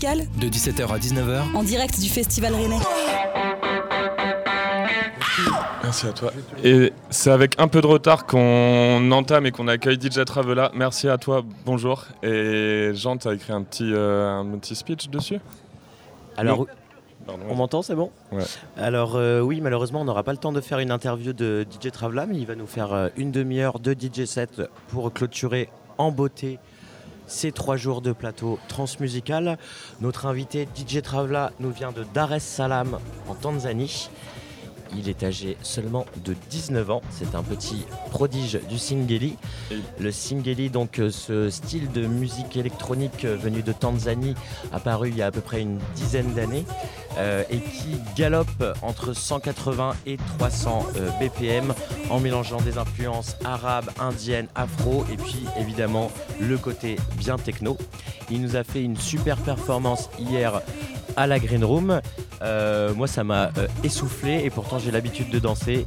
De 17h à 19h. en direct du Festival Rennais. Merci à toi. Et c'est avec un peu de retard qu'on entame et qu'on accueille DJ Travela. Merci à toi, bonjour. Et Jean, tu as écrit un petit, euh, un petit speech dessus Alors, Pardon, on m'entend, c'est bon Ouais. Alors, euh, oui, malheureusement, on n'aura pas le temps de faire une interview de DJ Travela, mais il va nous faire euh, une demi-heure de DJ set pour clôturer en beauté ces trois jours de plateau transmusical. Notre invité DJ Travela nous vient de Dar es Salaam en Tanzanie. Il est âgé seulement de 19 ans. C'est un petit prodige du Singeli. Le Singeli, donc euh, ce style de musique électronique euh, venu de Tanzanie, apparu il y a à peu près une dizaine d'années, euh, et qui galope entre 180 et 300 euh, BPM en mélangeant des influences arabes, indiennes, afro, et puis évidemment le côté bien techno. Il nous a fait une super performance hier à la Green Room. Euh, moi, ça m'a euh, essoufflé et pourtant j'ai l'habitude de danser.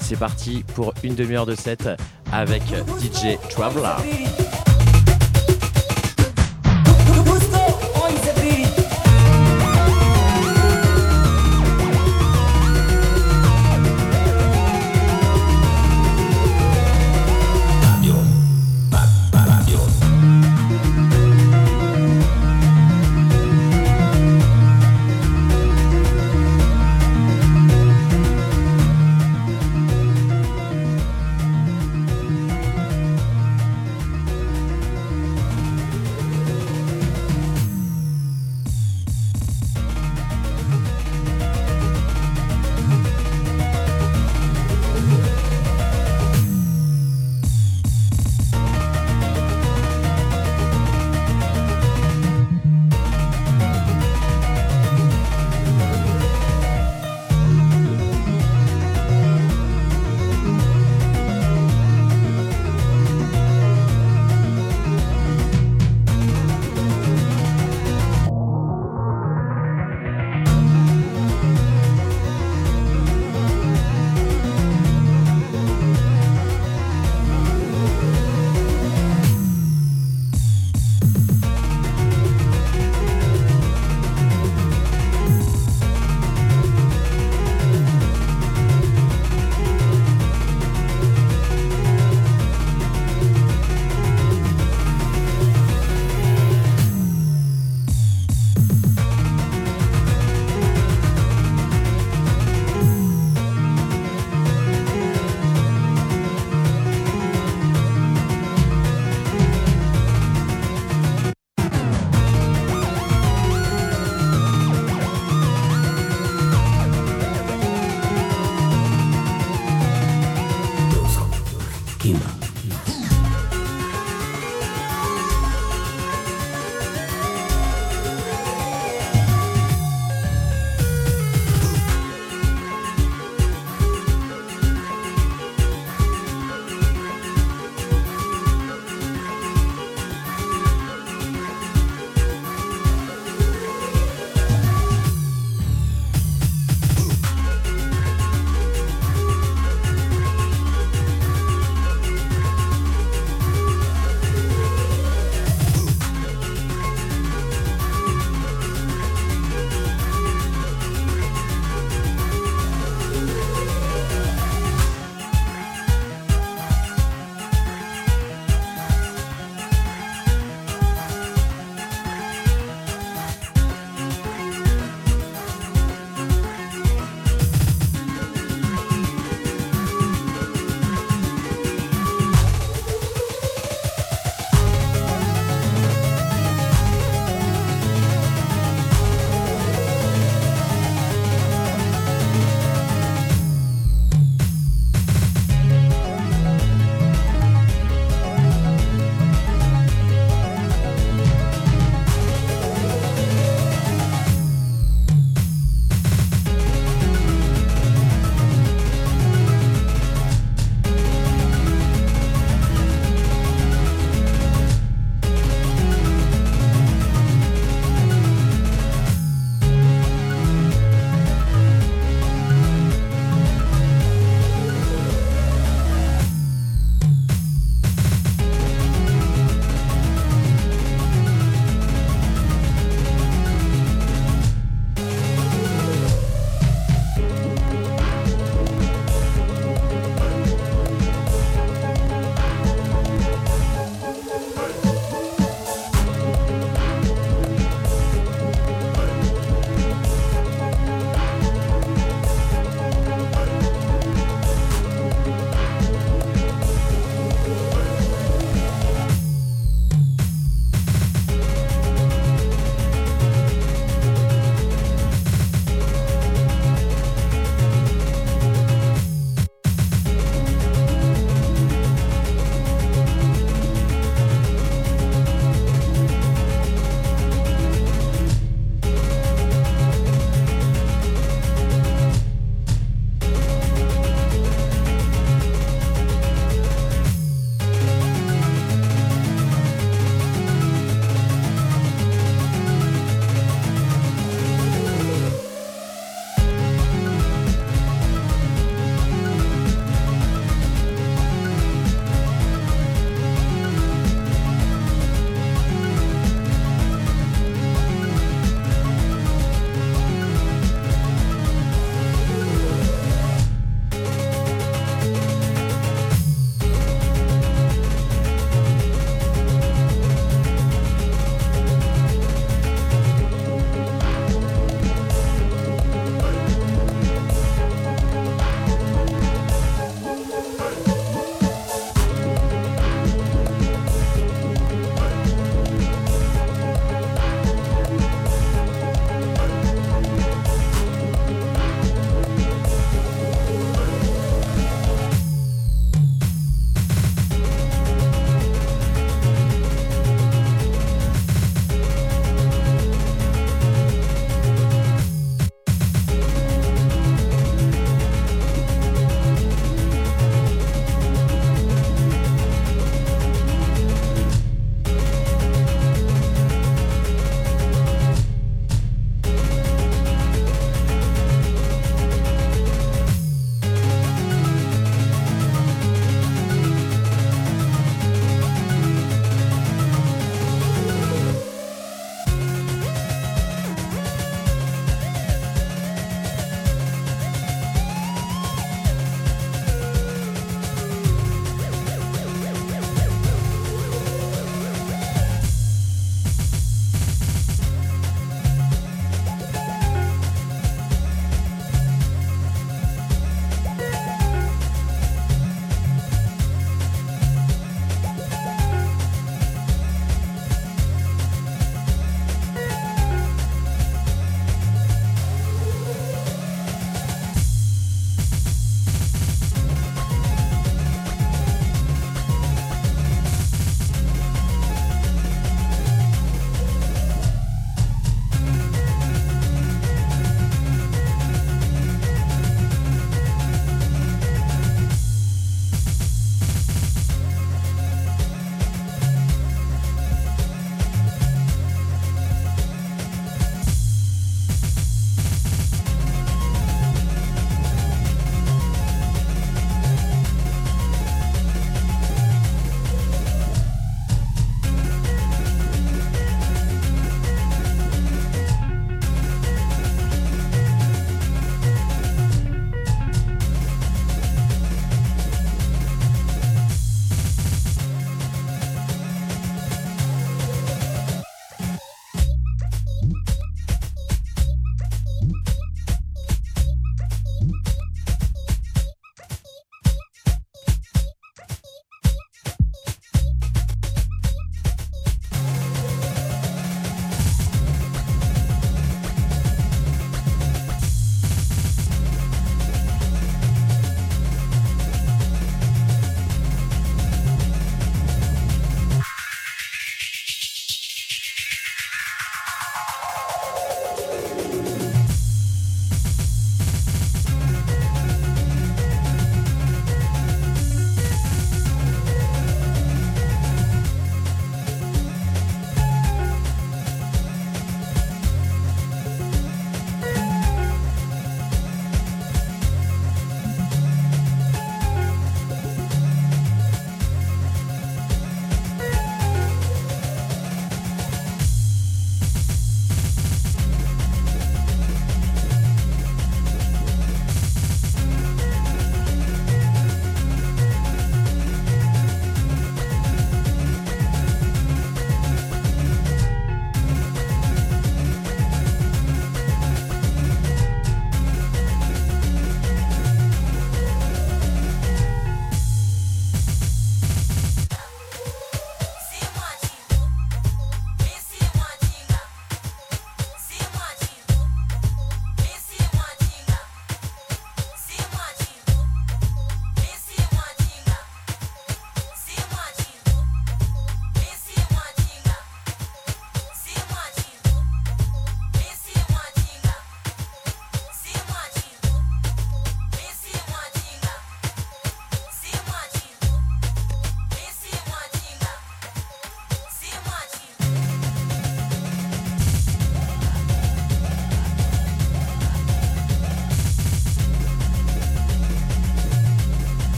C'est parti pour une demi-heure de set avec DJ Traveler.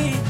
Me.